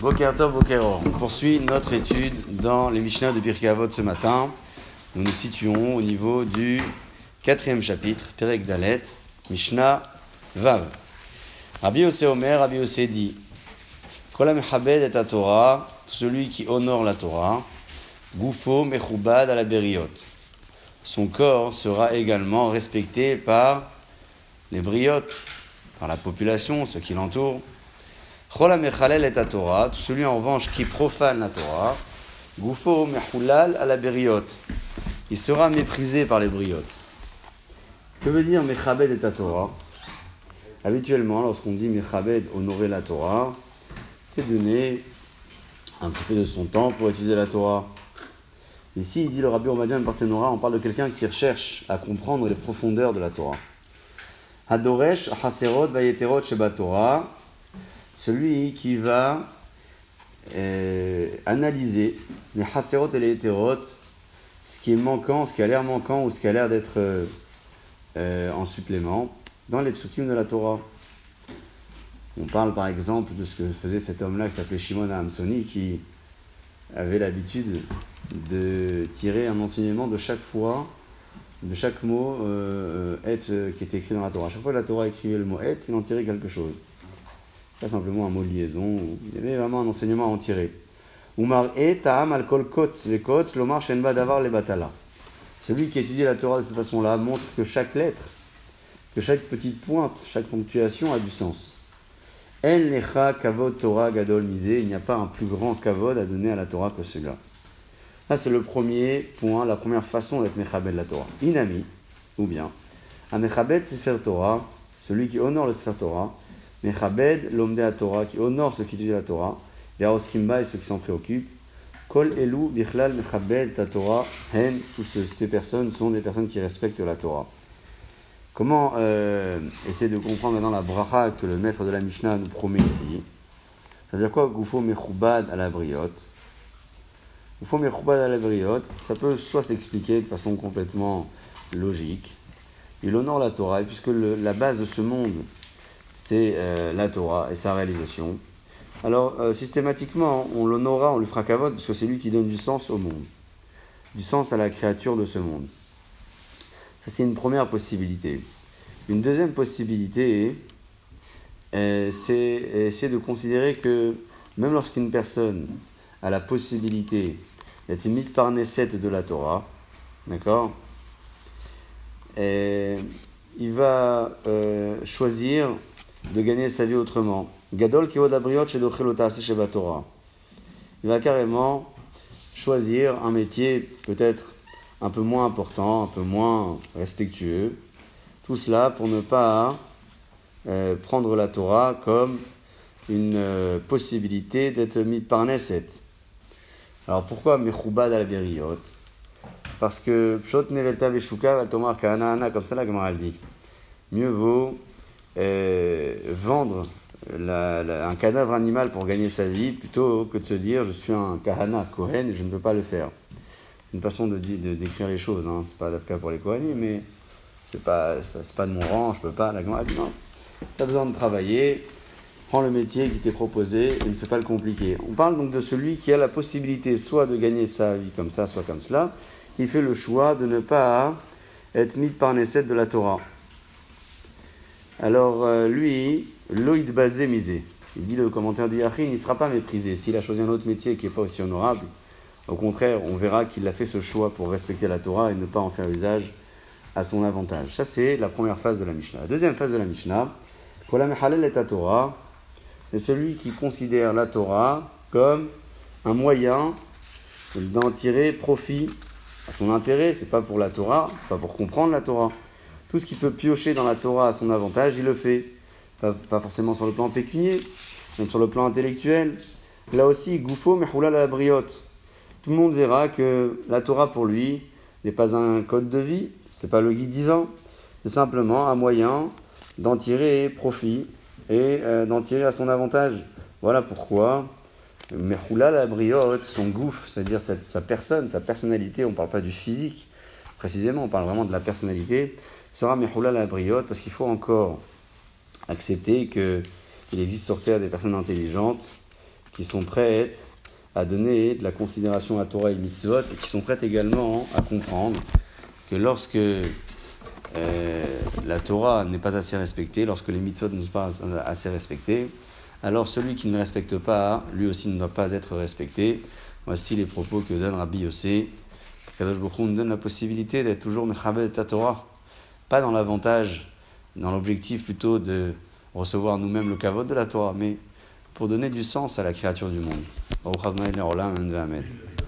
Bokertov Bokero. On poursuit notre étude dans les Mishnah de Pirkei Avot ce matin. Nous nous situons au niveau du quatrième chapitre, Perek Dalet, Mishnah Vav. Rabbi Yosef Omer, Rabbi Yosef dit Kolam et Torah, celui qui honore la Torah, Goufo Mechubad à la Beriot. Son corps sera également respecté par les briotes, par la population, ceux qui l'entourent. Chola mechalel et Torah, tout celui en revanche qui profane la Torah, Goufo mechulal à la bériote. Il sera méprisé par les briotes. Que veut dire mechabed et Torah? Habituellement, lorsqu'on dit mechabed, honorer la Torah, c'est donner un petit peu de son temps pour utiliser la Torah. Ici, il dit le Rabbi Omadien Partenora, on parle de quelqu'un qui recherche à comprendre les profondeurs de la Torah. Hadoresh, Haserot, Vayeterot, Sheba Torah, celui qui va euh, analyser les haserot et les hétérotes, ce qui est manquant, ce qui a l'air manquant ou ce qui a l'air d'être euh, euh, en supplément dans les psukim de la Torah. On parle par exemple de ce que faisait cet homme-là qui s'appelait Shimon Hamsoni qui avait l'habitude de tirer un enseignement de chaque fois, de chaque mot et qui était écrit dans la Torah. Chaque fois que la Torah écrivait le mot et, il en tirait quelque chose pas simplement un mot de liaison, il y avait vraiment un enseignement à en tirer. Umar e ta'am al kol le lomar shenba davar le batala. Celui qui étudie la Torah de cette façon-là montre que chaque lettre, que chaque petite pointe, chaque ponctuation a du sens. En lecha kavod Torah gadol misé, il n'y a pas un plus grand kavod à donner à la Torah que celui-là. Là, c'est le premier point, la première façon d'être mechabed la Torah. Inami, ou bien, un mechabed sefer Torah, celui qui honore le sefer Torah, Mechabed, l'homme de la Torah, qui honore ceux qui étudient la Torah, les Kimba et ceux qui s'en préoccupent. Kol Elu, Bichlal, Mechabed, ta Torah, Hen, toutes ces personnes sont des personnes qui respectent la Torah. Comment euh, essayer de comprendre maintenant la bracha que le maître de la Mishnah nous promet ici? Ça veut dire quoi Goufo Mechubad à la briotte? Goufo Mechubad à la briotte, ça peut soit s'expliquer de façon complètement logique. Il honore la Torah, puisque la base de ce monde, c'est euh, la Torah et sa réalisation. Alors, euh, systématiquement, on l'honorera, on lui fera cavote, parce que c'est lui qui donne du sens au monde, du sens à la créature de ce monde. Ça, c'est une première possibilité. Une deuxième possibilité, euh, c'est de considérer que même lorsqu'une personne a la possibilité d'être mise par Nesset de la Torah, d'accord il va choisir de gagner sa vie autrement. Gadol Torah. Il va carrément choisir un métier peut-être un peu moins important, un peu moins respectueux. Tout cela pour ne pas euh, prendre la Torah comme une euh, possibilité d'être mis par Neset. Alors pourquoi Mechubad al Beriot Parce que Pshot Nevelta Veshuka Tomar Kana comme ça la Gemara dit. Mieux vaut euh, vendre un cadavre animal pour gagner sa vie plutôt que de se dire je suis un kahana, Kohen, et je ne peux pas le faire. Une façon de, de décrire les choses, hein. c'est pas le cas pour les Kohanis, mais c'est pas, pas, de mon rang, je peux pas. La grande non, tu as besoin de travailler, prends le métier qui t'est proposé et ne fais pas le compliqué. On parle donc de celui qui a la possibilité soit de gagner sa vie comme ça, soit comme cela. Il fait le choix de ne pas être mis par de la Torah. Alors euh, lui, Loïd Bazé misé. Il dit le commentaire du Yachin, il ne sera pas méprisé. S'il a choisi un autre métier qui n'est pas aussi honorable, au contraire, on verra qu'il a fait ce choix pour respecter la Torah et ne pas en faire usage à son avantage. Ça, c'est la première phase de la Mishnah. La deuxième phase de la Mishnah, pour la Mehalel est la Torah, c'est celui qui considère la Torah comme un moyen d'en tirer profit à son intérêt. C'est pas pour la Torah, c'est pas pour comprendre la Torah. Tout ce qui peut piocher dans la Torah à son avantage, il le fait. Pas, forcément sur le plan pécunier, même sur le plan intellectuel. Là aussi, Goufo Mehoula la briotte. Tout le monde verra que la Torah pour lui n'est pas un code de vie, c'est pas le guide divin, c'est simplement un moyen d'en tirer profit et euh, d'en tirer à son avantage. Voilà pourquoi Mehoula la briotte, son gouffre, c'est-à-dire sa, personne, sa personnalité, on ne parle pas du physique précisément, on parle vraiment de la personnalité, sera Mehoula la briotte, parce qu'il faut encore accepter qu'il existe sur Terre des personnes intelligentes qui sont prêtes à donner de la considération à Torah et mitzvot et qui sont prêtes également à comprendre que lorsque euh, la Torah n'est pas assez respectée, lorsque les mitzvot ne sont pas assez respectés, alors celui qui ne respecte pas, lui aussi ne doit pas être respecté. Voici les propos que donne Rabbi Yossé. Kadosh Baruch nous donne la possibilité d'être toujours Mechabed ta Torah, pas dans l'avantage, dans l'objectif plutôt de recevoir nous-mêmes le kavod de la Torah, mais pour donner du sens à la créature du monde.